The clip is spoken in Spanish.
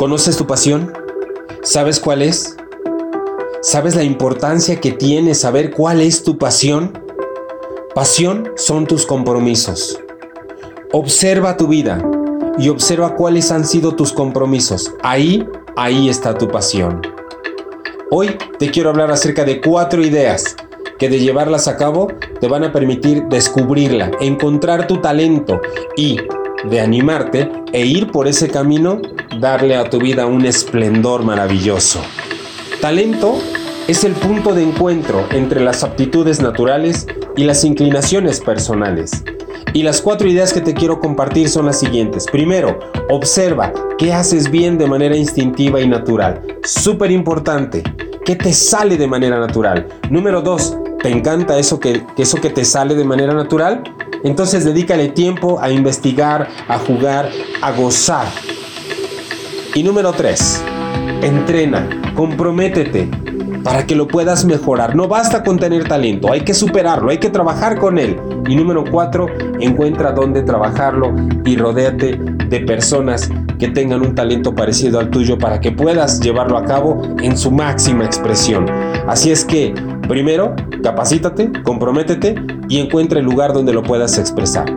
¿Conoces tu pasión? ¿Sabes cuál es? ¿Sabes la importancia que tiene saber cuál es tu pasión? Pasión son tus compromisos. Observa tu vida y observa cuáles han sido tus compromisos. Ahí, ahí está tu pasión. Hoy te quiero hablar acerca de cuatro ideas que de llevarlas a cabo te van a permitir descubrirla, encontrar tu talento y de animarte e ir por ese camino, darle a tu vida un esplendor maravilloso. Talento es el punto de encuentro entre las aptitudes naturales y las inclinaciones personales. Y las cuatro ideas que te quiero compartir son las siguientes. Primero, observa qué haces bien de manera instintiva y natural. Súper importante. ¿Qué te sale de manera natural? Número dos, ¿te encanta eso que, eso que te sale de manera natural? Entonces dedícale tiempo a investigar, a jugar, a gozar. Y número tres, entrena, comprométete, para que lo puedas mejorar. No basta con tener talento, hay que superarlo, hay que trabajar con él. Y número cuatro, encuentra dónde trabajarlo y rodéate de personas que tengan un talento parecido al tuyo para que puedas llevarlo a cabo en su máxima expresión. Así es que, primero, capacítate, comprométete y encuentra el lugar donde lo puedas expresar.